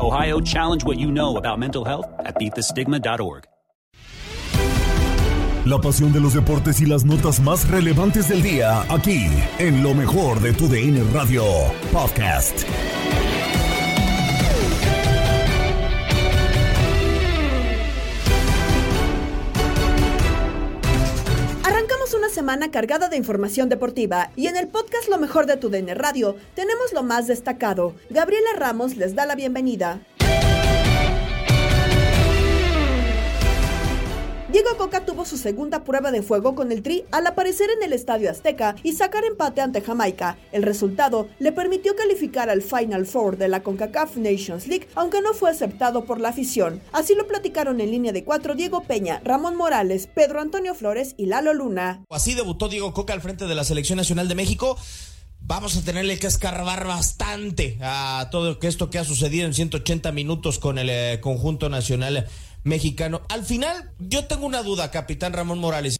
Ohio, challenge what you know about mental health at beatthestigma.org. La pasión de los deportes y las notas más relevantes del día, aquí, en lo mejor de tu DN Radio Podcast. Semana cargada de información deportiva y en el podcast Lo mejor de tu DN Radio tenemos lo más destacado. Gabriela Ramos les da la bienvenida. Diego Coca tuvo su segunda prueba de fuego con el Tri al aparecer en el Estadio Azteca y sacar empate ante Jamaica. El resultado le permitió calificar al Final Four de la CONCACAF Nations League, aunque no fue aceptado por la afición. Así lo platicaron en línea de cuatro Diego Peña, Ramón Morales, Pedro Antonio Flores y Lalo Luna. Así debutó Diego Coca al frente de la Selección Nacional de México vamos a tenerle que escarbar bastante a todo esto que ha sucedido en 180 minutos con el eh, conjunto nacional mexicano. Al final, yo tengo una duda, capitán Ramón Morales.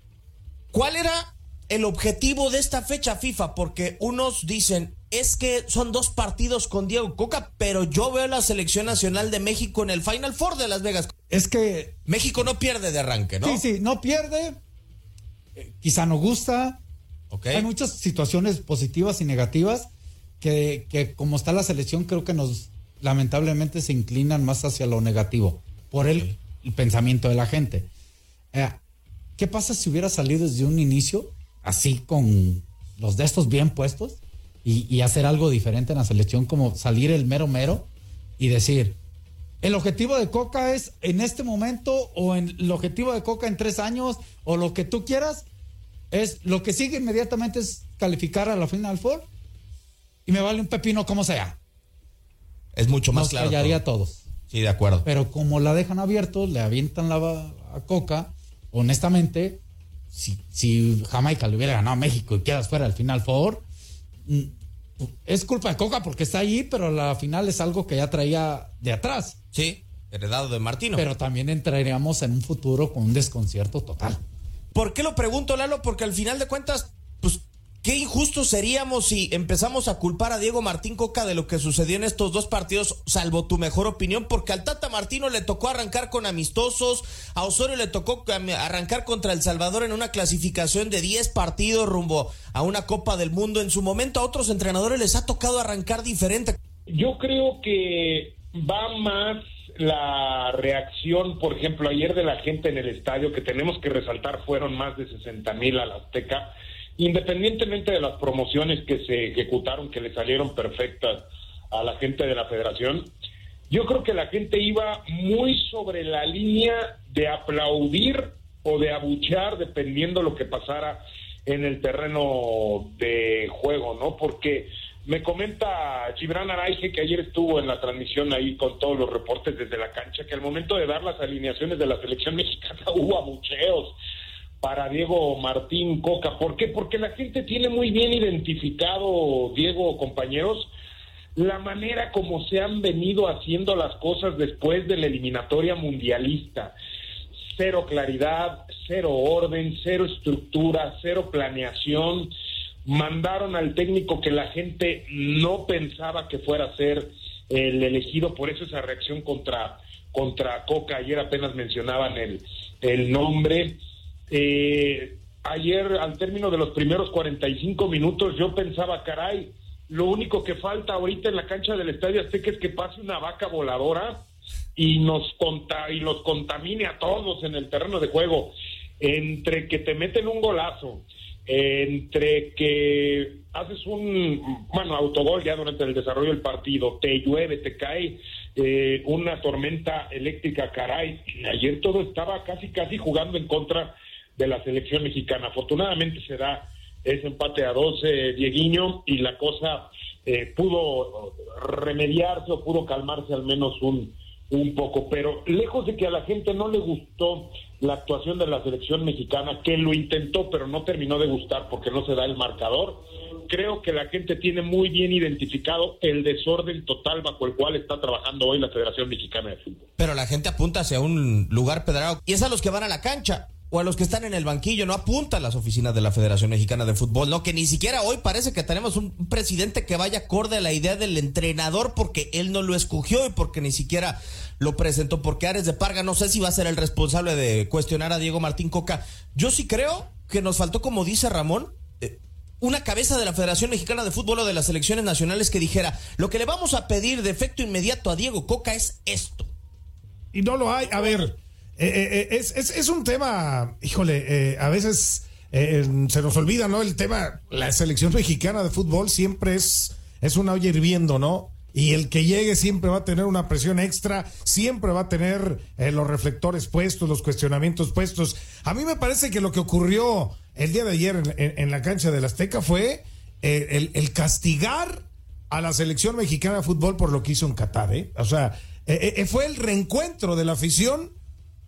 ¿Cuál era el objetivo de esta fecha FIFA? Porque unos dicen, es que son dos partidos con Diego Coca, pero yo veo la selección nacional de México en el Final Four de Las Vegas. Es que... México no pierde de arranque, ¿no? Sí, sí, no pierde. Eh, quizá no gusta. Okay. Hay muchas situaciones positivas y negativas que, que, como está la selección, creo que nos lamentablemente se inclinan más hacia lo negativo por el, el pensamiento de la gente. Eh, ¿Qué pasa si hubiera salido desde un inicio así con los de estos bien puestos y, y hacer algo diferente en la selección, como salir el mero mero y decir, el objetivo de Coca es en este momento o en el objetivo de Coca en tres años o lo que tú quieras, es lo que sigue inmediatamente es calificar a la Final Four y me vale un pepino como sea. Es mucho más Nos claro. callaría a todos. Sí, de acuerdo. Pero como la dejan abierto, le avientan la a Coca, honestamente, si, si Jamaica le hubiera ganado a México y quedas fuera del Final Four, mm, es culpa de Coca porque está ahí, pero la final es algo que ya traía de atrás. Sí, heredado de Martino. Pero también entraríamos en un futuro con un desconcierto total. ¿Por qué lo pregunto, Lalo? Porque al final de cuentas, qué injustos seríamos si empezamos a culpar a Diego Martín Coca de lo que sucedió en estos dos partidos, salvo tu mejor opinión, porque al Tata Martino le tocó arrancar con amistosos, a Osorio le tocó arrancar contra El Salvador en una clasificación de 10 partidos rumbo a una Copa del Mundo. En su momento a otros entrenadores les ha tocado arrancar diferente. Yo creo que va más la reacción, por ejemplo, ayer de la gente en el estadio, que tenemos que resaltar, fueron más de 60 mil a la Azteca, independientemente de las promociones que se ejecutaron, que le salieron perfectas a la gente de la federación, yo creo que la gente iba muy sobre la línea de aplaudir o de abuchear, dependiendo lo que pasara en el terreno de juego, ¿no? Porque me comenta Gibran Araige, que ayer estuvo en la transmisión ahí con todos los reportes desde la cancha, que al momento de dar las alineaciones de la selección mexicana hubo abucheos para Diego Martín Coca. ¿Por qué? Porque la gente tiene muy bien identificado, Diego, compañeros, la manera como se han venido haciendo las cosas después de la eliminatoria mundialista. Cero claridad, cero orden, cero estructura, cero planeación. Mandaron al técnico que la gente no pensaba que fuera a ser el elegido, por eso esa reacción contra, contra Coca. Ayer apenas mencionaban el, el nombre. Eh, ayer, al término de los primeros 45 minutos, yo pensaba, caray, lo único que falta ahorita en la cancha del Estadio Azteca es que pase una vaca voladora y nos, conta y los contamine a todos en el terreno de juego. Entre que te meten un golazo, entre que haces un, bueno, autogol ya durante el desarrollo del partido, te llueve, te cae eh, una tormenta eléctrica, caray. Ayer todo estaba casi, casi jugando en contra de la selección mexicana. Afortunadamente se da ese empate a 12, Dieguiño, y la cosa eh, pudo remediarse o pudo calmarse al menos un, un poco. Pero lejos de que a la gente no le gustó la actuación de la selección mexicana, que lo intentó pero no terminó de gustar porque no se da el marcador, creo que la gente tiene muy bien identificado el desorden total bajo el cual está trabajando hoy la Federación Mexicana de Fútbol. Pero la gente apunta hacia un lugar pedrado y es a los que van a la cancha o a los que están en el banquillo, no apunta a las oficinas de la Federación Mexicana de Fútbol, no, que ni siquiera hoy parece que tenemos un presidente que vaya acorde a la idea del entrenador porque él no lo escogió y porque ni siquiera lo presentó, porque Ares de Parga no sé si va a ser el responsable de cuestionar a Diego Martín Coca. Yo sí creo que nos faltó, como dice Ramón, eh, una cabeza de la Federación Mexicana de Fútbol o de las selecciones nacionales que dijera, lo que le vamos a pedir de efecto inmediato a Diego Coca es esto. Y no lo hay, a ver eh, eh, eh, es, es, un tema, híjole, a veces se nos olvida, ¿no? El tema, la selección mexicana de fútbol siempre es, es una olla hirviendo, ¿no? Y el que llegue siempre va a tener una presión extra, siempre va a tener los reflectores puestos, los cuestionamientos puestos. A mí me parece que lo que ocurrió el día de ayer en, la cancha del Azteca fue el, el, castigar a la selección mexicana de fútbol por lo que hizo en Qatar, ¿eh? O sea, fue el reencuentro de la afición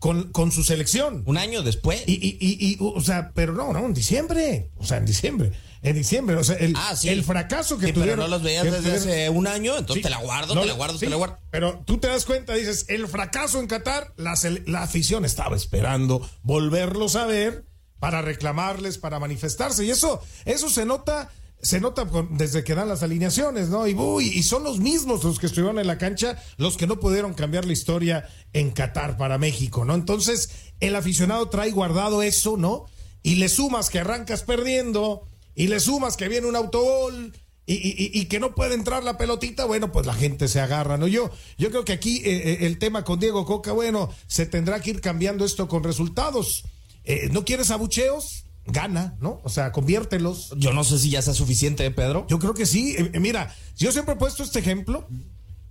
con, con su selección. Un año después. Y, y, y, o sea, pero no, no, en diciembre. O sea, en diciembre. En diciembre, o sea, el, ah, el fracaso que tuvieron. Pero no los veías desde hace un año, entonces te la guardo, te la guardo, te la guardo. Pero tú te das cuenta, dices, el fracaso en Qatar, la, la afición estaba esperando volverlos a ver para reclamarles, para manifestarse. Y eso, eso se nota se nota desde que dan las alineaciones, ¿no? Y, y son los mismos los que estuvieron en la cancha, los que no pudieron cambiar la historia en Qatar para México, ¿no? Entonces, el aficionado trae guardado eso, ¿no? Y le sumas que arrancas perdiendo, y le sumas que viene un autogol, y, que no puede entrar la pelotita, bueno, pues la gente se agarra, ¿no? Yo, yo creo que aquí eh, eh, el tema con Diego Coca, bueno, se tendrá que ir cambiando esto con resultados. Eh, ¿No quieres abucheos? Gana, ¿no? O sea, conviértelos. Yo no sé si ya sea suficiente, Pedro. Yo creo que sí. Eh, eh, mira, yo siempre he puesto este ejemplo,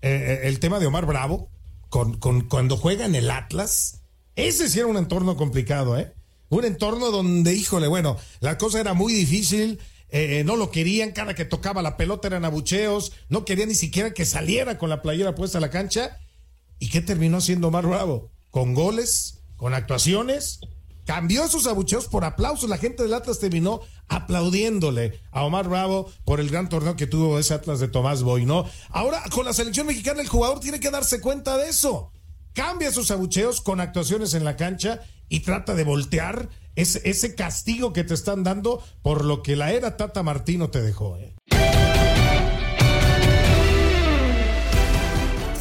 eh, el tema de Omar Bravo, con, con, cuando juega en el Atlas. Ese sí era un entorno complicado, ¿eh? Un entorno donde, híjole, bueno, la cosa era muy difícil. no lo querían, cada que tocaba la pelota eran abucheos, no querían ni siquiera que saliera con la playera puesta a la cancha. ¿Y qué terminó siendo Omar Bravo? Con goles, con actuaciones cambió sus abucheos por aplausos. La gente del Atlas terminó aplaudiéndole a Omar Bravo por el gran torneo que tuvo ese Atlas de Tomás Boy, ¿no? Ahora, con la selección mexicana, el jugador tiene que darse cuenta de eso. Cambia sus abucheos con actuaciones en la cancha y trata de voltear ese, ese castigo que te están dando por lo que la era Tata Martino te dejó, ¿eh?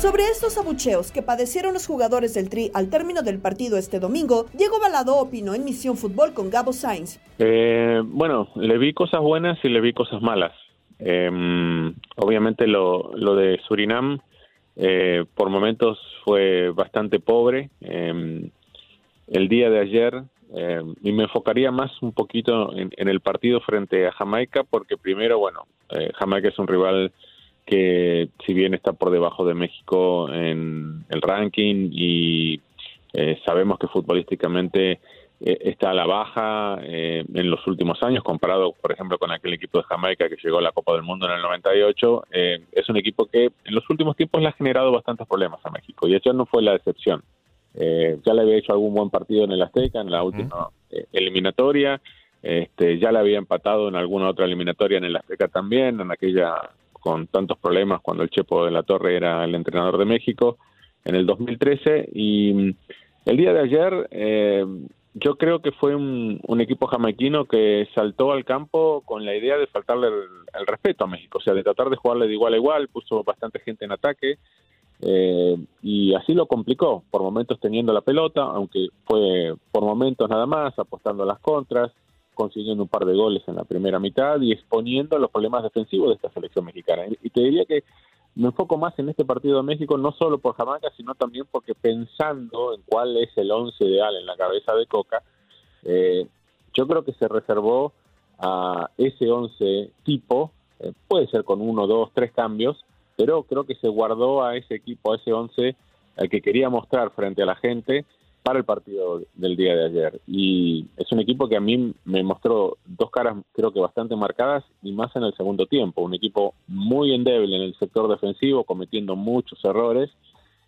Sobre estos abucheos que padecieron los jugadores del Tri al término del partido este domingo, Diego Balado opinó en Misión Fútbol con Gabo Sainz. Eh, bueno, le vi cosas buenas y le vi cosas malas. Em, obviamente lo, lo, de Surinam eh, por momentos fue bastante pobre. Em, el día de ayer, em, y me enfocaría más un poquito en, en, el partido frente a Jamaica, porque primero, bueno, eh, Jamaica es un rival que si bien está por debajo de México en el ranking y eh, sabemos que futbolísticamente eh, está a la baja eh, en los últimos años comparado por ejemplo con aquel equipo de Jamaica que llegó a la Copa del Mundo en el 98 es un equipo que en los últimos tiempos le ha generado bastantes problemas a México y eso no fue la excepción. Ya le había hecho algún buen partido en el Azteca en la última eliminatoria este, ya le había empatado en alguna otra eliminatoria en el Azteca también, en aquella con tantos problemas cuando el Chepo de la Torre era el entrenador de México en el 2013 y mm, el día de ayer eh, yo creo que fue un, equipo jamaiquino que saltó al campo con la idea de faltarle el, respeto a México, o sea, de tratar de jugarle de igual a igual, puso bastante gente en ataque eh, y así lo complicó, por momentos teniendo la pelota, aunque fue por momentos nada más, apostando a las contras, consiguiendo un par de goles en la primera mitad y exponiendo los problemas defensivos de esta selección mexicana. Y te diría que me enfoco más en este partido de México, no solo por Jamaica, sino también porque pensando en cuál es el once ideal en la cabeza de Coca, eh, yo creo que se reservó a ese once tipo, eh, puede ser con uno, dos, tres cambios, pero creo que se guardó a ese equipo, a ese once al que quería mostrar frente a la gente para el partido del día de ayer. Y es un equipo que a mí me mostró dos caras creo que bastante marcadas y más en el segundo tiempo. Un equipo muy endeble en el sector defensivo, cometiendo muchos errores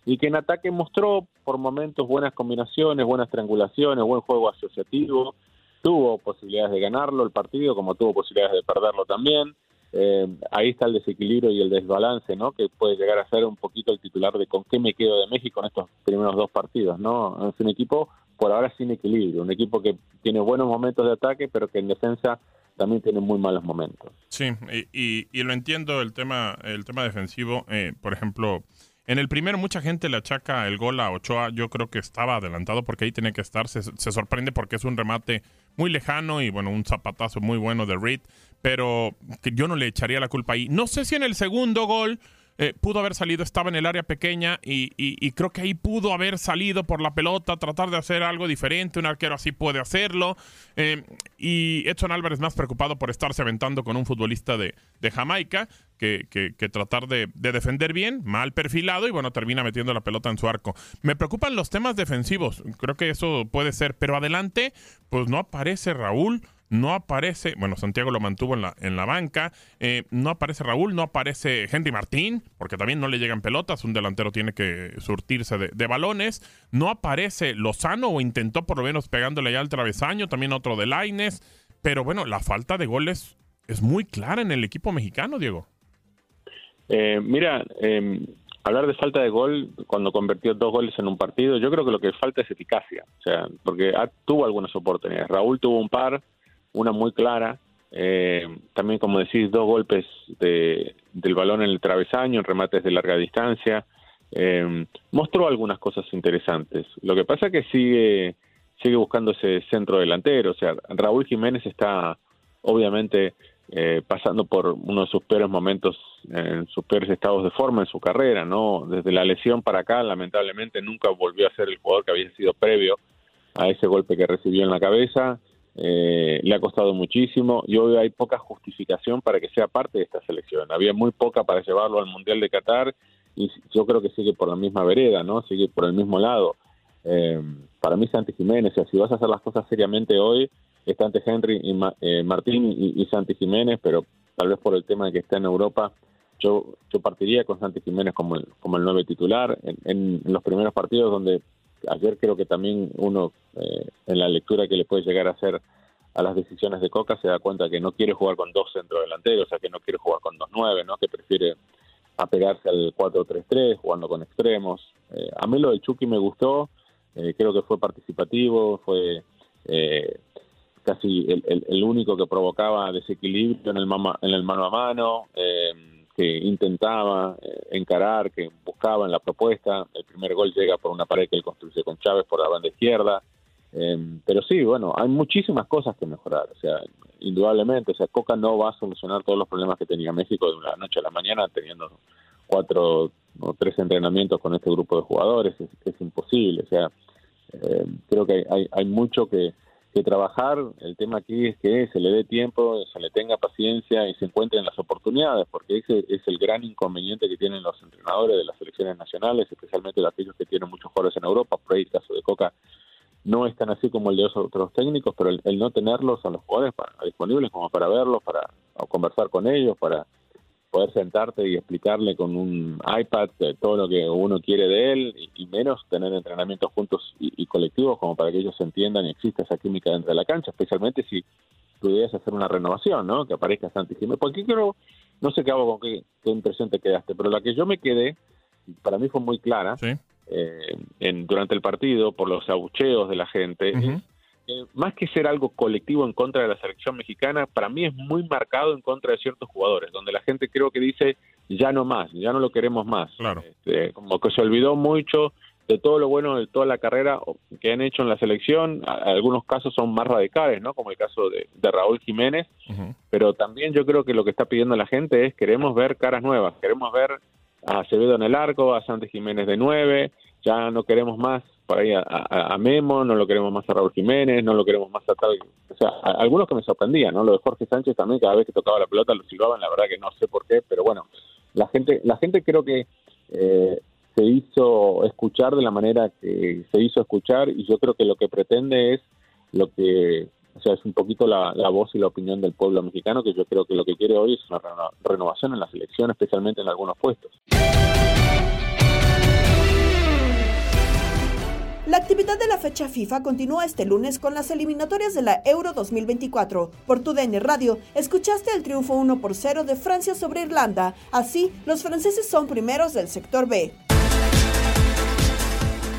y que en ataque mostró por momentos buenas combinaciones, buenas triangulaciones, buen juego asociativo. Tuvo posibilidades de ganarlo el partido, como tuvo posibilidades de perderlo también. Eh, ahí está el desequilibrio y el desbalance, ¿no? Que puede llegar a ser un poquito el titular de con qué me quedo de México en estos primeros dos partidos, ¿no? Es un equipo por ahora sin equilibrio, un equipo que tiene buenos momentos de ataque, pero que en defensa también tiene muy malos momentos. Sí, y, y, lo entiendo el tema, el tema defensivo. Eh, por ejemplo, en el primero mucha gente le achaca el gol a Ochoa. Yo creo que estaba adelantado porque ahí tiene que estar. Se sorprende porque es un remate muy lejano y bueno, un zapatazo muy bueno de Reed pero yo no le echaría la culpa ahí. No sé si en el segundo gol eh, pudo haber salido, estaba en el área pequeña y, creo que ahí pudo haber salido por la pelota, tratar de hacer algo diferente, un arquero así puede hacerlo. Eh, y Edson Álvarez más preocupado por estarse aventando con un futbolista de, Jamaica que, tratar de, defender bien, mal perfilado y bueno, termina metiendo la pelota en su arco. Me preocupan los temas defensivos, creo que eso puede ser, pero adelante, pues no aparece Raúl no aparece, bueno, Santiago lo mantuvo en la, en la banca, eh, no aparece Raúl, no aparece Henry Martín, porque también no le llegan pelotas, un delantero tiene que surtirse de, balones, no aparece Lozano o intentó por lo menos pegándole ya al travesaño, también otro de Laines, pero bueno, la falta de goles es muy clara en el equipo mexicano, Diego. Eh, mira, em, hablar de falta de gol cuando convirtió dos goles en un partido, yo creo que lo que falta es eficacia, o sea, porque tuvo algunas oportunidades. Raúl tuvo un par, una muy clara. Eh, también, como decís, dos golpes de, del balón en el travesaño, en remates de larga distancia. Eh, mostró algunas cosas interesantes. Lo que pasa es que sigue, sigue buscando ese centro delantero. O sea, Raúl Jiménez está obviamente eh, pasando por uno de sus peores momentos, en sus peores estados de forma en su carrera, ¿no? Desde la lesión para acá, lamentablemente, nunca volvió a ser el jugador que había sido previo a ese golpe que recibió en la cabeza. Eh, le ha costado muchísimo y hoy hay poca justificación para que sea parte de esta selección. Había muy poca para llevarlo al Mundial de Qatar y yo creo que sigue por la misma vereda, ¿no? Sigue por el mismo lado. Eh, para mí Santi Jiménez, si vas a hacer las cosas seriamente hoy, está ante Henry y eh, Martín y, Santi Jiménez, pero tal vez por el tema de que está en Europa, yo, yo partiría con Santi Jiménez como el, como el nueve titular. en los primeros partidos donde ayer creo que también uno, eh, en la lectura que le puede llegar a hacer a las decisiones de Coca, se da cuenta que no quiere jugar con dos centrodelanteros, o sea, que no quiere jugar con dos nueve, ¿no? que prefiere apegarse al 4-3-3, jugando con extremos. Eh, a mí lo del Chucky me gustó, eh, creo que fue participativo, fue casi el, el, único que provocaba desequilibrio en el, en el mano a mano. Eh, que intentaba eh, encarar, que buscaba en la propuesta. El primer gol llega por una pared que él construye con Chávez por la banda izquierda. Em, pero sí, bueno, hay muchísimas cosas que mejorar. O sea, indudablemente, o sea, Coca no va a solucionar todos los problemas que tenía México de una noche a la mañana, teniendo cuatro o tres entrenamientos con este grupo de jugadores. Es, imposible. O sea, em, creo que hay, hay mucho que, que trabajar. El tema aquí es que se le dé tiempo, se le tenga paciencia y se encuentren las oportunidades, porque ese es el gran inconveniente que tienen los entrenadores de las selecciones nacionales, especialmente aquellos que tienen muchos jugadores en Europa. Por ahí el caso de Coca no es tan así como el de otros técnicos, pero el, no tenerlos a los jugadores disponibles como para verlos, para conversar con ellos, para poder sentarte y explicarle con un iPad todo lo que uno quiere de él y, menos tener entrenamientos juntos y, colectivos como para que ellos entiendan y exista esa química dentro de la cancha, especialmente si es hacer una renovación, ¿no? Que aparezca Santi Jiménez. Porque creo, no sé qué hago con qué, qué impresión te quedaste, pero la que yo me quedé, para mí fue muy clara, eh, en, durante el partido, por los abucheos de la gente, más que ser algo colectivo en contra de la selección mexicana, para mí es muy marcado en contra de ciertos jugadores, donde la gente creo que dice, ya no más, ya no lo queremos más. Este, como que se olvidó mucho de todo lo bueno de toda la carrera que han hecho en la selección. Algunos casos son más radicales, ¿no? Como el caso de, Raúl Jiménez. Pero también yo creo que lo que está pidiendo la gente es queremos ver caras nuevas, queremos ver a Acevedo en el arco, a Santos Jiménez de nueve, ya no queremos más por ahí a, Memo, no lo queremos más a Raúl Jiménez, no lo queremos más a tal. O sea, algunos que me sorprendían, ¿no? Lo de Jorge Sánchez también, cada vez que tocaba la pelota lo silbaban, la verdad que no sé por qué, pero bueno, la gente, la gente creo que eh, se hizo escuchar de la manera que se hizo escuchar y yo creo que lo que pretende es lo que, o sea, es un poquito la, la voz y la opinión del pueblo mexicano, que yo creo que lo que quiere hoy es una renovación en la selección, especialmente en algunos puestos. La actividad de la fecha FIFA continúa este lunes con las eliminatorias de la Euro 2024. Por tu DN Radio, escuchaste el triunfo 1 por 0 de Francia sobre Irlanda. Así, los franceses son primeros del sector B.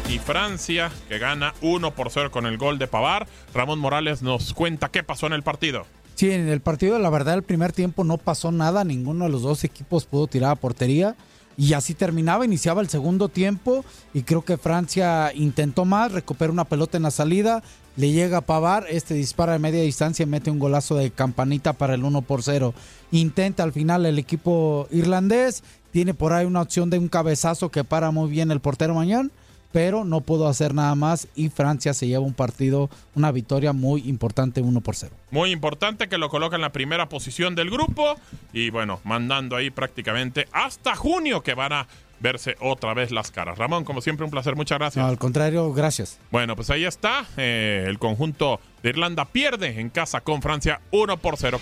Y Francia, que gana 1 por 0 con el gol de Pavar. Ramón Morales nos cuenta qué pasó en el partido. Sí, en el partido, la verdad, el primer tiempo no pasó nada. Ninguno de los dos equipos pudo tirar a portería. Y así terminaba, iniciaba el segundo tiempo y creo que Francia intentó más, recupera una pelota en la salida, le llega a Pavar, este dispara de media distancia y mete un golazo de campanita para el 1 por 0. Intenta al final el equipo irlandés, tiene por ahí una opción de un cabezazo que para muy bien el portero Mañón pero no pudo hacer nada más y Francia se lleva un partido, una victoria muy importante 1 por 0. Muy importante que lo coloca en la primera posición del grupo y bueno, mandando ahí prácticamente hasta junio que van a verse otra vez las caras. Ramón, como siempre, un placer, muchas gracias. al contrario, gracias. Bueno, pues ahí está, eh, el conjunto de Irlanda pierde en casa con Francia 1 por 0.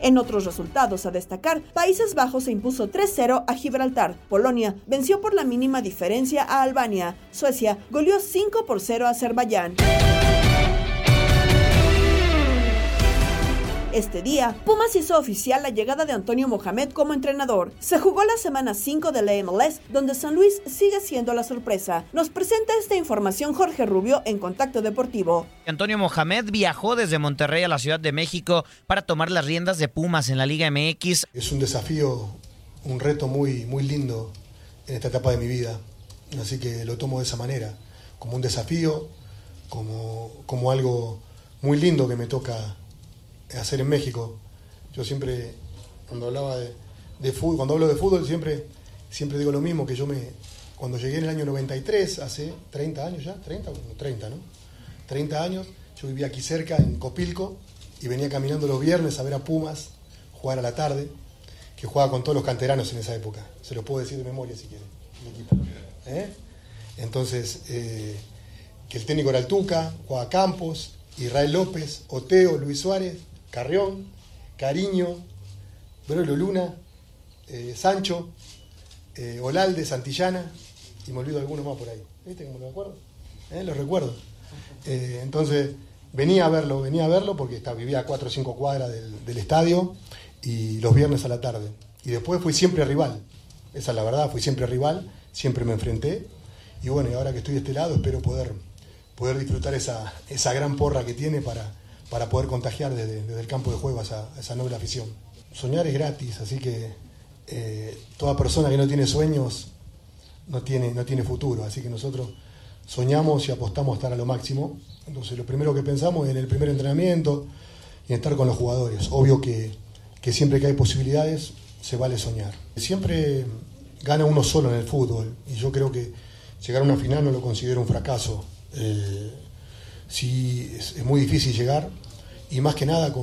En otros resultados a destacar, Países Bajos se impuso 3-0 a Gibraltar, Polonia venció por la mínima diferencia a Albania, Suecia goleó 5 por 0 a Azerbaiyán. Este día, Pumas hizo oficial la llegada de Antonio Mohamed como entrenador. Se jugó la semana 5 de la MLS, donde San Luis sigue siendo la sorpresa. Nos presenta esta información Jorge Rubio en Contacto Deportivo. Antonio Mohamed viajó desde Monterrey a la Ciudad de México para tomar las riendas de Pumas en la Liga MX. Es un desafío, un reto muy, muy lindo en esta etapa de mi vida. Así que lo tomo de esa manera, como un desafío, como, como algo muy lindo que me toca hacer en México. Yo siempre, cuando hablaba de, fútbol, cuando hablo de fútbol, siempre, siempre digo lo mismo, que yo me, cuando llegué en el año 93, hace 30 años ya, 30, 30, ¿no? 30 años, yo vivía aquí cerca, en Copilco, y venía caminando los viernes a ver a Pumas jugar a la tarde, que jugaba con todos los canteranos en esa época. Se lo puedo decir de memoria si quieren, ¿Eh? Entonces, eh, que el técnico era el Tuca, jugaba Campos, Israel López, Oteo, Luis Suárez, Carrión, Cariño, Brolo Luna, eh, Sancho, eh, Olalde, Santillana, y me olvido algunos más por ahí. ¿Viste cómo lo acuerdo? ¿Eh? Lo recuerdo. entonces, venía a verlo, venía a verlo porque vivía a 4 o 5 cuadras del, estadio y los viernes a la tarde. Y después fui siempre rival. Esa es la verdad, fui siempre rival, siempre me enfrenté. Y bueno, y ahora que estoy de este lado, espero poder, poder disfrutar esa, esa gran porra que tiene para, para poder contagiar desde, el campo de juego a esa, noble afición. Soñar es gratis, así que eh, toda persona que no tiene sueños no tiene, no tiene futuro, así que nosotros soñamos y apostamos a estar a lo máximo. Entonces lo primero que pensamos es en el primer entrenamiento y estar con los jugadores. Obvio que, siempre que hay posibilidades se vale soñar. Siempre gana uno solo en el fútbol y yo creo que llegar a una final no lo considero un fracaso. Eh, sí es, muy difícil llegar y más que nada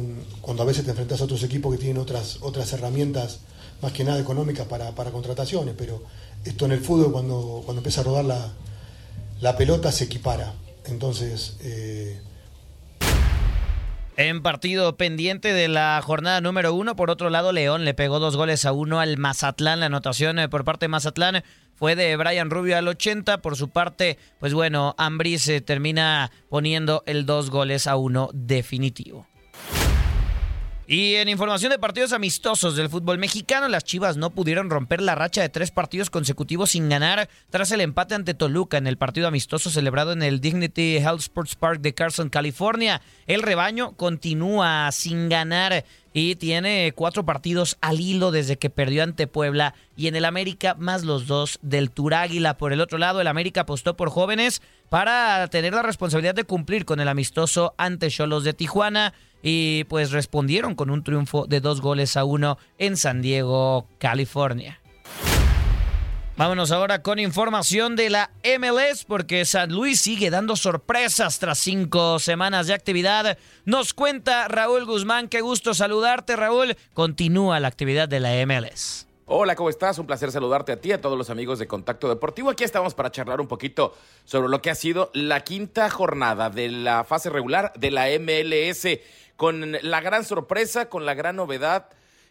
cuando a veces te enfrentas a otros equipos que tienen otras, otras herramientas más que nada económicas para, contrataciones, pero esto en el fútbol cuando, cuando empieza a rodar la, la pelota se equipara. Entonces... Eh, en partido pendiente de la jornada número uno, por otro lado, León le pegó dos goles a uno al Mazatlán. La anotación eh, por parte de Mazatlán fue de Brian Rubio al 80. Por su parte, pues bueno, Ambris se termina poniendo el dos goles a uno definitivo. Y en información de partidos amistosos del fútbol mexicano, las Chivas no pudieron romper la racha de tres partidos consecutivos sin ganar tras el empate ante Toluca en el partido amistoso celebrado en el Dignity Health Sports Park de Carson, California. El rebaño continúa sin ganar y tiene cuatro partidos al hilo desde que perdió ante Puebla y en el América más los dos del Turáguila. Por el otro lado, el América apostó por jóvenes para tener la responsabilidad de cumplir con el amistoso ante Cholos de Tijuana y pues respondieron con un triunfo de dos goles a uno en San Diego, California. Vámonos ahora con información de la MLS porque San Luis sigue dando sorpresas tras cinco semanas de actividad. Nos cuenta Raúl Guzmán, qué gusto saludarte Raúl. Continúa la actividad de la MLS. Hola, ¿cómo estás? Un placer saludarte a ti, a todos los amigos de Contacto Deportivo. Aquí estamos para charlar un poquito sobre lo que ha sido la quinta jornada de la fase regular de la MLS con la gran sorpresa, con la gran novedad,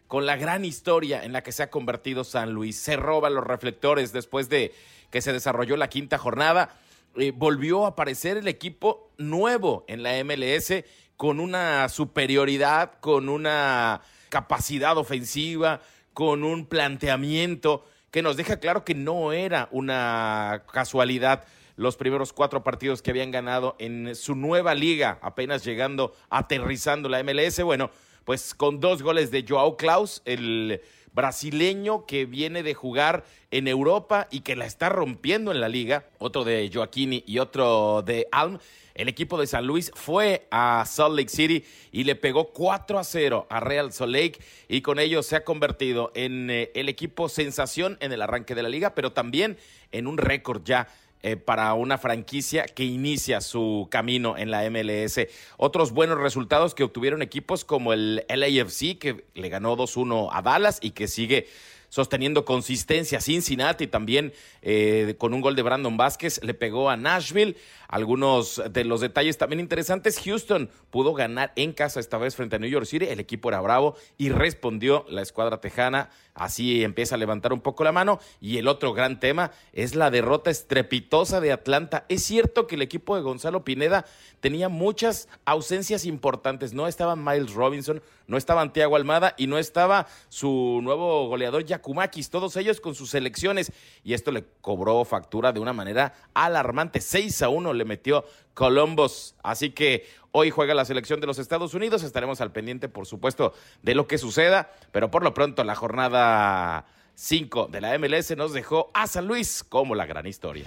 con la gran historia en la que se ha convertido San Luis. Se roba los reflectores después de que se desarrolló la quinta jornada. Eh, volvió a aparecer el equipo nuevo en la MLS con una superioridad, con una capacidad ofensiva, con un planteamiento que nos deja claro que no era una casualidad los primeros cuatro partidos que habían ganado en su nueva liga, apenas llegando, aterrizando la MLS. Bueno, pues con dos goles de Joao Klaus, el brasileño que viene de jugar en Europa y que la está rompiendo en la liga, otro de Joaquini y otro de Alm. El equipo de San Luis fue a Salt Lake City y le pegó 4 a 0 a Real Salt Lake y con ello se ha convertido en eh, el equipo sensación en el arranque de la liga, pero también en un récord ya eh, para una franquicia que inicia su camino en la MLS. Otros buenos resultados que obtuvieron equipos como el LAFC, que le ganó 2-1 a Dallas y que sigue sosteniendo consistencia. Cincinnati también eh, con un gol de Brandon Vázquez le pegó a Nashville. Algunos de los detalles también interesantes. Houston pudo ganar en casa esta vez frente a New York City. El equipo era bravo y respondió la escuadra tejana. Así empieza a levantar un poco la mano. Y el otro gran tema es la derrota estrepitosa de Atlanta. Es cierto que el equipo de Gonzalo Pineda tenía muchas ausencias importantes. No estaba Miles Robinson, no estaba Santiago Almada y no estaba su nuevo goleador Yakumakis. Todos ellos con sus selecciones. Y esto le cobró factura de una manera alarmante. 6 a 1 le metió Columbus. Así que hoy juega la selección de los Estados Unidos. Estaremos al pendiente, por supuesto, de lo que suceda. Pero por lo pronto, la jornada 5 de la MLS nos dejó a San Luis como la gran historia.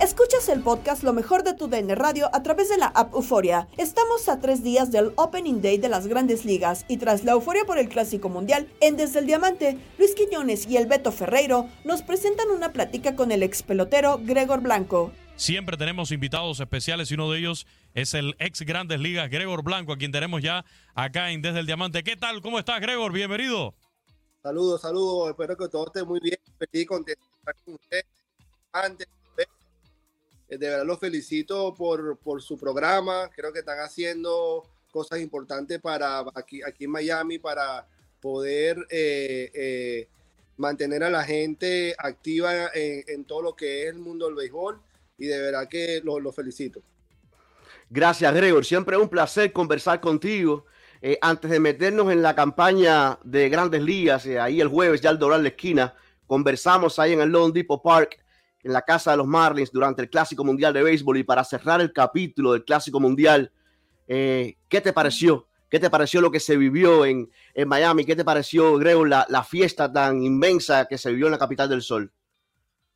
Escuchas el podcast Lo mejor de tu DN Radio a través de la app Euforia. Estamos a tres días del Opening Day de las grandes ligas y tras la euforia por el Clásico Mundial, en Desde el Diamante, Luis Quiñones y el Beto Ferreiro nos presentan una plática con el ex pelotero Gregor Blanco. Siempre tenemos invitados especiales y uno de ellos es el ex Grandes Ligas, Gregor Blanco, a quien tenemos ya acá en Desde el Diamante. ¿Qué tal? ¿Cómo estás, Gregor? Bienvenido. Saludos, saludos. Espero que todo esté muy bien. Feliz contento estar con usted. Antes eh, de verdad los felicito por, por, su programa. Creo que están haciendo cosas importantes para aquí, aquí en Miami para poder eh, eh, mantener a la gente activa en, todo lo que es el mundo del béisbol y de verdad que los lo felicito. Gracias, Gregor. Siempre un placer conversar contigo. Antes de meternos en la campaña de grandes ligas, ahí el jueves ya al doblar la esquina, conversamos ahí en el Lone Depot Park en la casa de los Marlins durante el Clásico Mundial de Béisbol y para cerrar el capítulo del Clásico Mundial, eh, ¿qué te pareció? ¿Qué te pareció lo que se vivió en, en Miami? ¿Qué te pareció, Grego, la, la, fiesta tan inmensa que se vivió en la capital del sol?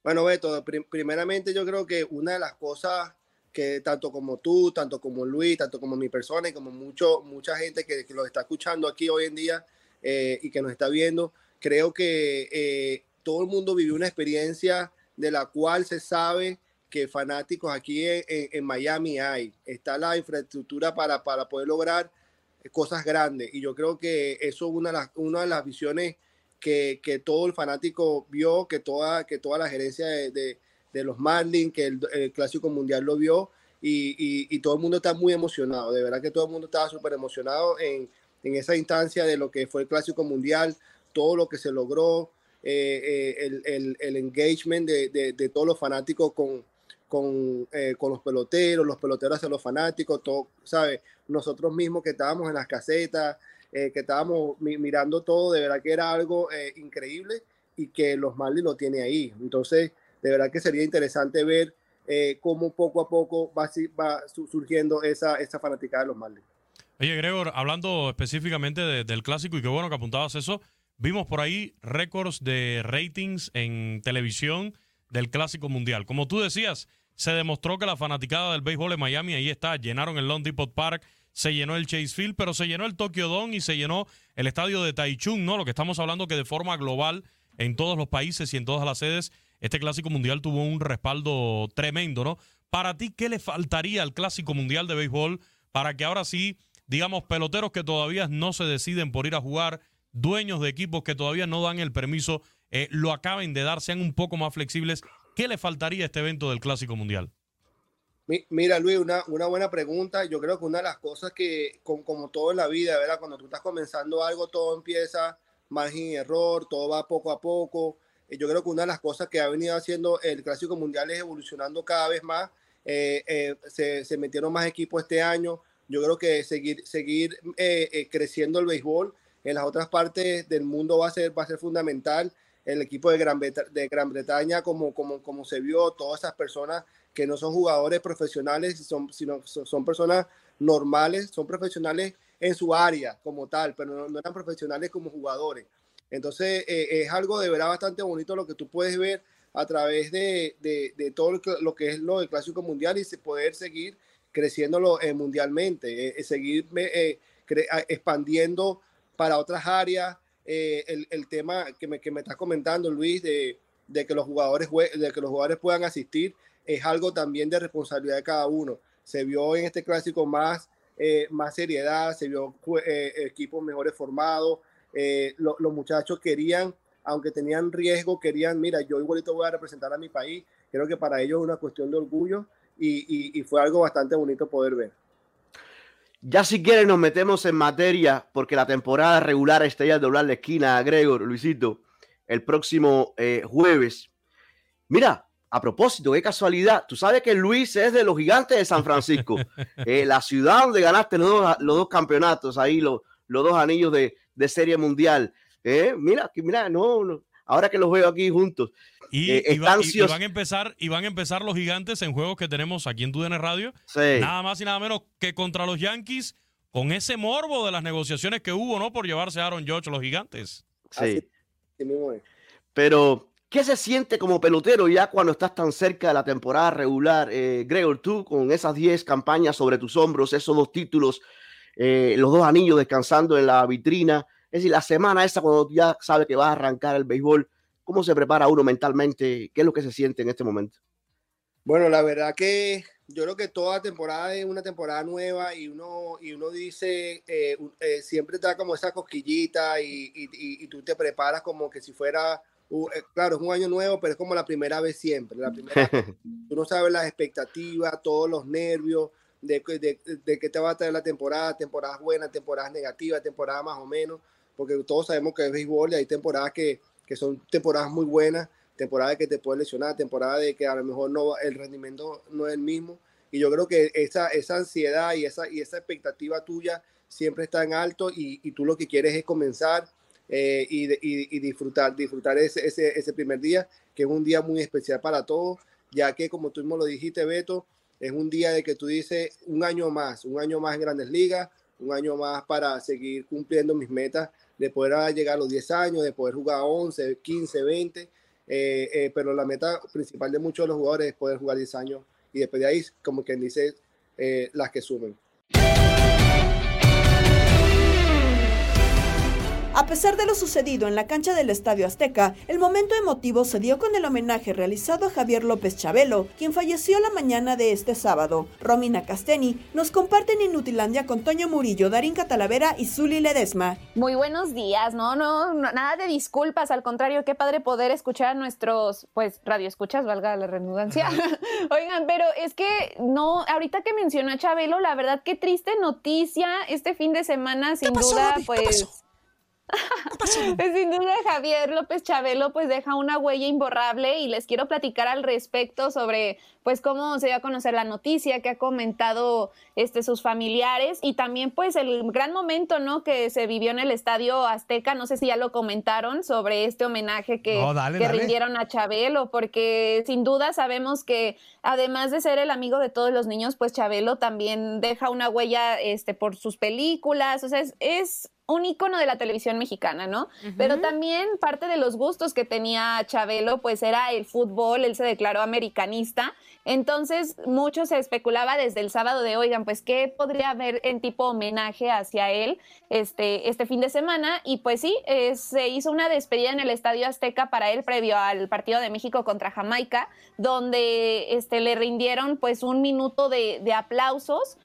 Bueno, Beto, primeramente yo creo que una de las cosas que tanto como tú, tanto como Luis, tanto como mi persona y como mucho, mucha gente que, que lo está escuchando aquí hoy en día eh, y que nos está viendo, creo que eh, todo el mundo vivió una experiencia de la cual se sabe que fanáticos aquí en, en Miami hay. Está la infraestructura para, para poder lograr cosas grandes y yo creo que eso es una de las, una de las visiones que, que todo el fanático vio, que toda, que toda la gerencia de, de los Marlins, que el, el, Clásico Mundial lo vio y, y, y, todo el mundo está muy emocionado. De verdad que todo el mundo estaba súper emocionado en, en, esa instancia de lo que fue el Clásico Mundial, todo lo que se logró, eh, eh, el, el, el, engagement de, de, todos los fanáticos con, con, eh, con, los peloteros, los peloteros hacia los fanáticos, todo, ¿sabes? Nosotros mismos que estábamos en las casetas, eh, que estábamos mi mirando todo, de verdad que era algo eh, increíble y que los Marlins lo tiene ahí. Entonces, de verdad que sería interesante ver eh, cómo poco a poco va, surgiendo esa, esa fanática de los Marlins. Oye, Gregor, hablando específicamente de, del clásico, y qué bueno que apuntabas eso, vimos por ahí récords de ratings en televisión del clásico mundial. Como tú decías, se demostró que la fanaticada del béisbol en Miami ahí está, llenaron el Long Depot Park, se llenó el Chase Field, pero se llenó el Tokyo Dome y se llenó el estadio de Taichung, ¿no? Lo que estamos hablando que de forma global en todos los países y en todas las sedes, este Clásico Mundial tuvo un respaldo tremendo, ¿no? Para ti, ¿qué le faltaría al Clásico Mundial de Béisbol para que ahora sí, digamos, peloteros que todavía no se deciden por ir a jugar, dueños de equipos que todavía no dan el permiso, eh, lo acaben de dar, sean un poco más flexibles? ¿Qué le faltaría a este evento del Clásico Mundial? Mira, Luis, una, buena pregunta. Yo creo que una de las cosas que, con, como todo en la vida, ¿verdad? Cuando tú estás comenzando algo, todo empieza margen y error, todo va poco a poco. Yo creo que una de las cosas que ha venido haciendo el Clásico Mundial es evolucionando cada vez más. Eh, eh, se, se, metieron más equipos este año. Yo creo que seguir, seguir eh, eh, creciendo el béisbol en las otras partes del mundo va a ser, va a ser fundamental. El equipo de Gran, de Gran Bretaña, como, como, como se vio, todas esas personas que no son jugadores profesionales, son, sino son personas normales, son profesionales en su área como tal, pero no, no eran profesionales como jugadores. Entonces eh, es algo de verdad bastante bonito lo que tú puedes ver a través de, de, de todo lo que es lo del Clásico Mundial y poder seguir creciéndolo eh, mundialmente, eh, seguir eh, expandiendo para otras áreas. El, el, tema que me, que me estás comentando, Luis, de, de que los jugadores de que los jugadores puedan asistir es algo también de responsabilidad de cada uno. Se vio en este clásico más, eh, más seriedad, se vio eh, equipos mejores formados, eh, lo, los muchachos querían, aunque tenían riesgo, querían, mira, yo igualito voy a representar a mi país. Creo que para ellos es una cuestión de orgullo y, y, y fue algo bastante bonito poder ver. Ya si quieren nos metemos en materia, porque la temporada regular está ya de doblar la esquina a Gregor, Luisito, el próximo eh, jueves. Mira, a propósito, qué casualidad. Tú sabes que Luis es de los gigantes de San Francisco, eh, la ciudad donde ganaste los dos, los dos campeonatos, ahí los, los dos anillos de, de serie mundial. Eh, mira, mira, no, no, ahora que los veo aquí juntos. Y, eh, y, va, y, van a empezar, y van a empezar los gigantes en juegos que tenemos aquí en TUDN Radio. Sí. Nada más y nada menos que contra los Yankees, con ese morbo de las negociaciones que hubo, ¿no? Por llevarse a Aaron George los gigantes. Sí. Pero ¿Qué se siente como pelotero ya cuando estás tan cerca de la temporada regular? Eh, Gregor, tú con esas 10 campañas sobre tus hombros, esos dos títulos, eh, los dos anillos descansando en la vitrina, es decir, la semana esa cuando ya sabes que vas a arrancar el béisbol, ¿cómo se prepara uno mentalmente? ¿Qué es lo que se siente en este momento? Bueno, la verdad que yo creo que toda temporada es una temporada nueva y uno, y uno dice, eh, eh, siempre está como esa cosquillita y, y, y, tú te preparas como que si fuera Uh, claro, es un año nuevo, pero es como la primera vez siempre. La primera tú no sabes las expectativas, todos los nervios de, de, de qué te va a traer la temporada, temporadas buenas, temporadas negativas, temporadas más o menos, porque todos sabemos que es béisbol y hay temporadas que, que son temporadas muy buenas, temporadas que te pueden lesionar, temporadas de que a lo mejor no, el rendimiento no es el mismo. Y yo creo que esa, esa ansiedad y esa, y esa expectativa tuya siempre está en alto y, y tú lo que quieres es comenzar eh, y, y, y, disfrutar, disfrutar ese, ese, ese, primer día, que es un día muy especial para todos, ya que como tú mismo lo dijiste, Beto, es un día de que tú dices un año más, un año más en grandes ligas, un año más para seguir cumpliendo mis metas de poder llegar a los 10 años, de poder jugar 11, 15, 20, eh, eh, pero la meta principal de muchos de los jugadores es poder jugar 10 años y después de ahí, como quien dice, eh, las que sumen. A pesar de lo sucedido en la cancha del Estadio Azteca, el momento emotivo se dio con el homenaje realizado a Javier López Chabelo, quien falleció la mañana de este sábado. Romina Casteni nos comparte en Inutilandia con Toño Murillo, Darín Catalavera y Zuli Ledesma. Muy buenos días, no, no, no, nada de disculpas, al contrario, qué padre poder escuchar a nuestros, pues, radioescuchas, valga la redundancia. Oigan, pero es que no, ahorita que mencionó a Chabelo, la verdad, qué triste noticia este fin de semana, sin duda, pues Sin duda, Javier López Chabelo pues deja una huella imborrable y les quiero platicar al respecto sobre pues cómo se dio a conocer la noticia que ha comentado este sus familiares y también pues el gran momento, ¿no? que se vivió en el Estadio Azteca, no sé si ya lo comentaron sobre este homenaje que, que rindieron a Chabelo, porque sin duda sabemos que además de ser el amigo de todos los niños, pues Chabelo también deja una huella este por sus películas, o sea, es, es un ícono de la televisión mexicana, ¿no? Pero también parte de los gustos que tenía Chabelo, pues era el fútbol, él se declaró americanista, entonces mucho se especulaba desde el sábado de, oigan, pues qué podría haber en tipo homenaje hacia él este, este fin de semana, y pues sí, eh, se hizo una despedida en el Estadio Azteca para él previo al partido de México contra Jamaica, donde este, le rindieron pues un minuto de, de aplausos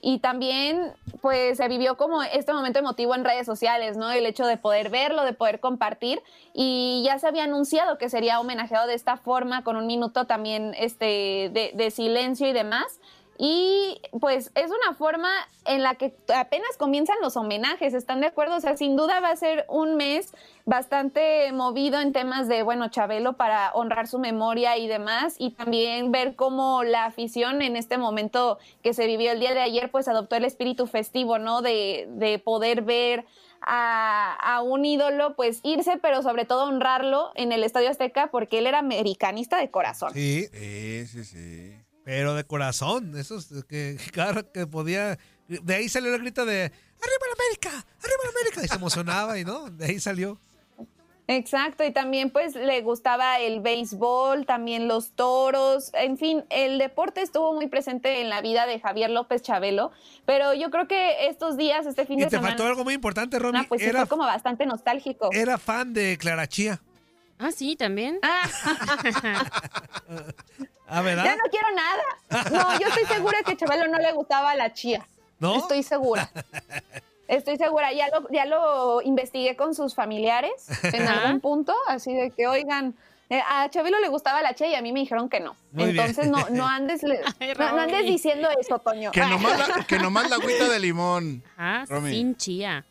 y también pues se vivió como este momento emotivo en redes sociales, ¿no? El hecho de poder verlo, de poder compartir y ya se había anunciado que sería homenajeado de esta forma con un minuto también este de, de silencio y demás. Y pues es una forma en la que apenas comienzan los homenajes, ¿están de acuerdo? O sea, sin duda va a ser un mes bastante movido en temas de, bueno, Chabelo para honrar su memoria y demás, y también ver cómo la afición en este momento que se vivió el día de ayer, pues adoptó el espíritu festivo, ¿no? De, de poder ver a, a, un ídolo, pues irse, pero sobre todo honrarlo en el Estadio Azteca, porque él era americanista de corazón. Sí, sí, sí, sí pero de corazón, esos que cada que podía, de ahí salió el grito de ¡Arriba la América! ¡Arriba la América! Y se emocionaba y no, de ahí salió. Exacto, y también pues le gustaba el béisbol, también los toros, en fin, el deporte estuvo muy presente en la vida de Javier López Chabelo, pero yo creo que estos días, este fin de semana... Y te faltó algo muy importante, Romy. pues era, fue como bastante nostálgico. Era fan de Clara Chía. Ah, sí, también. Ah. ah. ¿verdad? Ya no quiero nada. No, yo estoy segura que a Chabelo no le gustaba la chía. ¿No? Estoy segura. Estoy segura. Ya lo, ya lo investigué con sus familiares en algún punto, así de que, oigan, eh, a Chabelo le gustaba la chía y a mí me dijeron que no. Entonces no, no andes no, andes diciendo eso, Toño. Que nomás la, que nomás la agüita de limón. Ah, sin chía.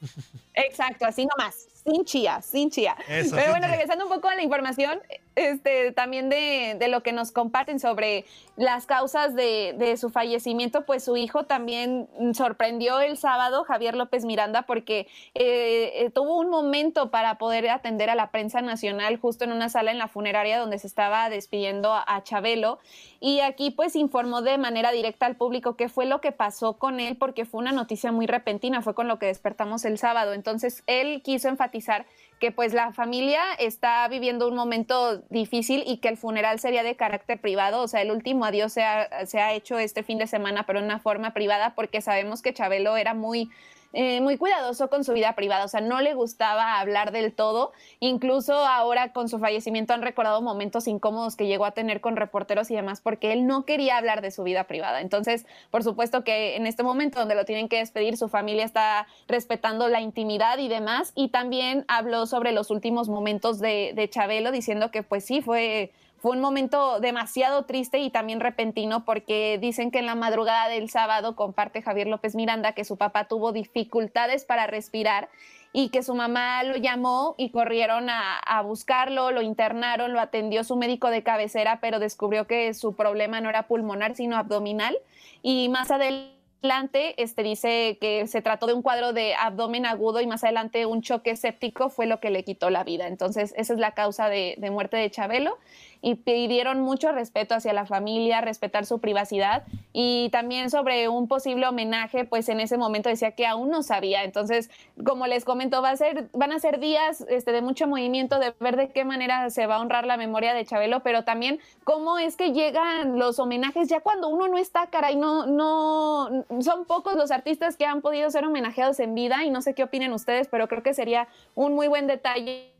Exacto, así nomás sin chía, sin chía. Pero bueno, regresando un poco a la información, este, también de, de lo que nos comparten sobre las causas de, de, su fallecimiento, pues su hijo también sorprendió el sábado, Javier López Miranda, porque eh, eh, tuvo un momento para poder atender a la prensa nacional justo en una sala en la funeraria donde se estaba despidiendo a, a Chabelo. Y aquí pues informó de manera directa al público qué fue lo que pasó con él, porque fue una noticia muy repentina, fue con lo que despertamos el sábado. Entonces él quiso enfatizar que pues la familia está viviendo un momento difícil y que el funeral sería de carácter privado, o sea, el último adiós se ha hecho este fin de semana, pero en una forma privada, porque sabemos que Chabelo era muy eh, muy cuidadoso con su vida privada, o sea, no le gustaba hablar del todo. Incluso ahora con su fallecimiento han recordado momentos incómodos que llegó a tener con reporteros y demás, porque él no quería hablar de su vida privada. Entonces, por supuesto que en este momento donde lo tienen que despedir, su familia está respetando la intimidad y demás. Y también habló sobre los últimos momentos de, de Chabelo, diciendo que pues sí, fue fue un momento demasiado triste y también repentino porque dicen que en la madrugada del sábado comparte Javier López Miranda que su papá tuvo dificultades para respirar y que su mamá lo llamó y corrieron a, buscarlo, lo internaron, lo atendió su médico de cabecera, pero descubrió que su problema no era pulmonar, sino abdominal. Y más adelante este, dice que se trató de un cuadro de abdomen agudo y más adelante un choque séptico fue lo que le quitó la vida. Entonces, esa es la causa de, de muerte de Chabelo. Y pidieron mucho respeto hacia la familia, respetar su privacidad y también sobre un posible homenaje, pues en ese momento decía que aún no sabía. Entonces, como les comento, va a ser, van a ser días este, de mucho movimiento, de ver de qué manera se va a honrar la memoria de Chabelo, pero también cómo es que llegan los homenajes ya cuando uno no está, caray, no, no, son pocos los artistas que han podido ser homenajeados en vida y no sé qué opinen ustedes, pero creo que sería un muy buen detalle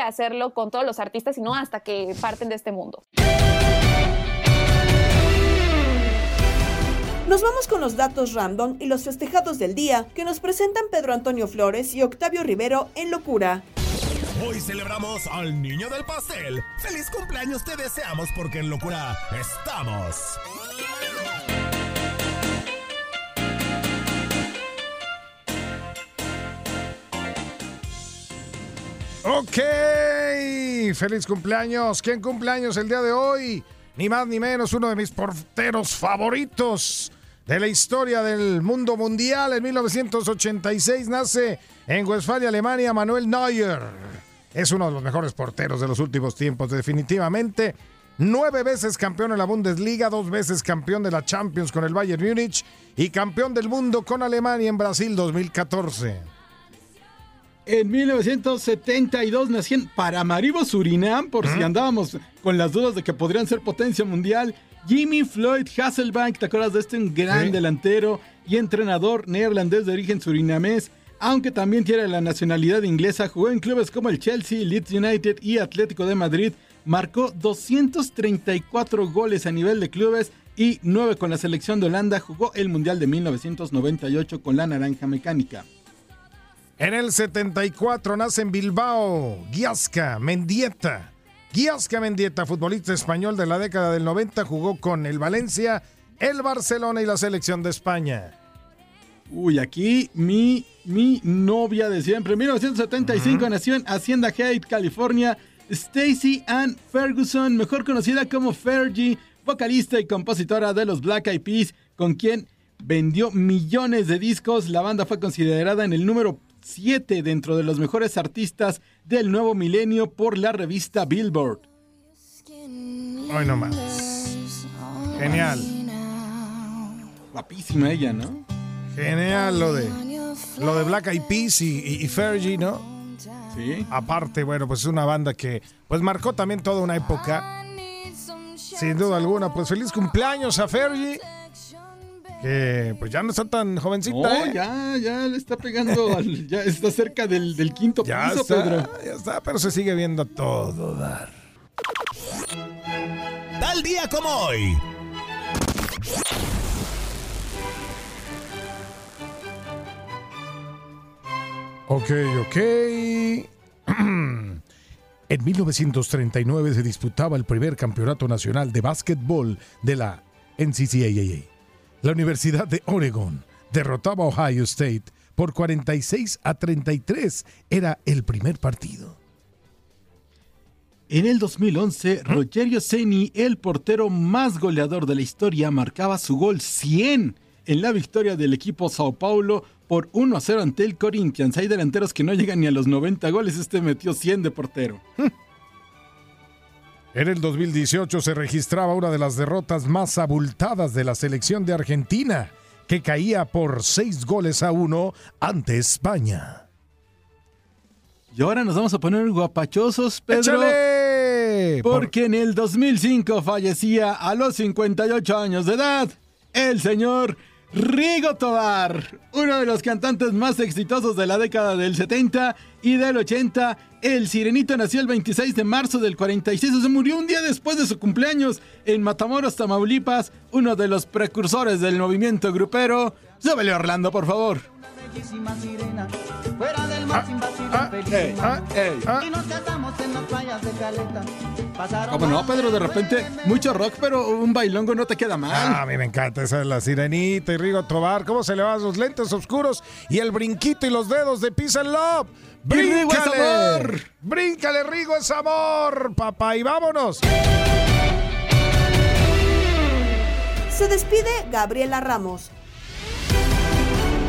hacerlo con todos los artistas y no hasta que parten de este mundo. Nos vamos con los datos random y los festejados del día que nos presentan Pedro Antonio Flores y Octavio Rivero en Locura. Hoy celebramos al niño del pastel. ¡Feliz cumpleaños te deseamos porque en locura estamos! Ok, feliz cumpleaños. ¿Quién cumpleaños el día de hoy? Ni más ni menos uno de mis porteros favoritos de la historia del mundo mundial. En 1986 nace en Westfalia, Alemania, Manuel Neuer. Es uno de los mejores porteros de los últimos tiempos, definitivamente. Nueve veces campeón en la Bundesliga, dos veces campeón de la Champions con el Bayern Múnich y campeón del mundo con Alemania en Brasil 2014. En 1972 nació en Paramaribo, Surinam, por si andábamos con las dudas de que podrían ser potencia mundial. Jimmy Floyd Hasselbank, ¿te acuerdas de este? Un gran Sí. delantero y entrenador neerlandés de origen surinamés, aunque también tiene la nacionalidad inglesa. Jugó en clubes como el Chelsea, Leeds United y Atlético de Madrid. Marcó 234 goles a nivel de clubes y 9 con la selección de Holanda. Jugó el Mundial de 1998 con la Naranja Mecánica. En el 74 nace en Bilbao Giasca Mendieta. Giasca Mendieta, futbolista español de la década del 90, jugó con el Valencia, el Barcelona y la selección de España. Uy, aquí mi, mi novia de siempre. En 1975 nació en Hacienda Heights, California. Stacy Ann Ferguson, mejor conocida como Fergie, vocalista y compositora de los Black Eyed Peas, con quien vendió millones de discos. La banda fue considerada en el número 7 dentro de los mejores artistas del nuevo milenio por la revista Billboard. Hoy nomás. Genial. Guapísima ella, ¿no? Genial lo de lo de Black Eyed Peas y, y- y Fergie, ¿no? Sí. Aparte, bueno, pues es una banda que pues marcó también toda una época. Sin duda alguna, pues feliz cumpleaños a Fergie. Que pues ya no está tan jovencita, No, ¿eh? ya, ya le está pegando, al- ya está cerca del, del quinto Ya piso, está, Pedro. ya está, pero se sigue viendo todo dar. Tal día como hoy. Ok, ok. En 1939 se disputaba el primer campeonato nacional de básquetbol de la NCCAA. La Universidad de Oregon derrotaba a Ohio State por 46 a 33. Era el primer partido. En el 2011, Rogerio Ceni, el portero más goleador de la historia, marcaba su gol 100 en la victoria del equipo Sao Paulo por 1 a 0 ante el Corinthians. Hay delanteros que no llegan ni a los 90 goles, este metió 100 de portero. En el 2018 se registraba una de las derrotas más abultadas de la selección de Argentina, que caía por 6 goles a 1 ante España. Y ahora nos vamos a poner guapachosos, Pedro. ¡Échale! Porque en el 2005 fallecía a los 58 años de edad el señor Rigo Tobar, uno de los cantantes más exitosos de la década del 70 y del 80. El Sirenito nació el 26 de marzo del 46, o se murió un día después de su cumpleaños en Matamoros, Tamaulipas, uno de los precursores del movimiento grupero. Súbele Orlando, por favor. bellísima sirena, fuera del mar sin vacilón feliz. Y nos casamos en las playas de Caleta. Pasaron Como no, Pedro, de repente, mucho rock, pero un bailongo no te queda mal. Ah, a mí me encanta esa de la sirenita y Rigo Tobar. ¿Cómo se le van sus lentes oscuros y el brinquito y los dedos de Peace and Love? Y Rigo es ¡Bríncale! amor. ¡Bríncale, Rigo es amor, papá! ¡Y vámonos! Se despide Gabriela Ramos.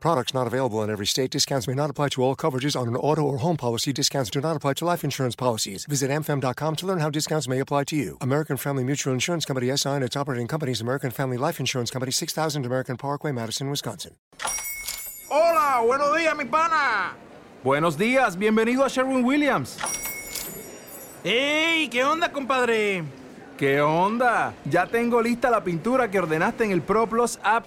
Products not available in every state. Discounts may not apply to all coverages on an auto or home policy. Discounts do not apply to life insurance policies. Visit amfam.com to learn how discounts may apply to you. American Family Mutual Insurance Company SI and its operating companies American Family Life Insurance Company 6000 American Parkway, Madison, Wisconsin. Hola, buenos días, mi pana. Buenos días, bienvenido a Sherwin Williams. ¡Ey! ¿Qué onda, compadre? ¿Qué onda? Ya tengo lista la pintura que ordenaste en el ProPlus app.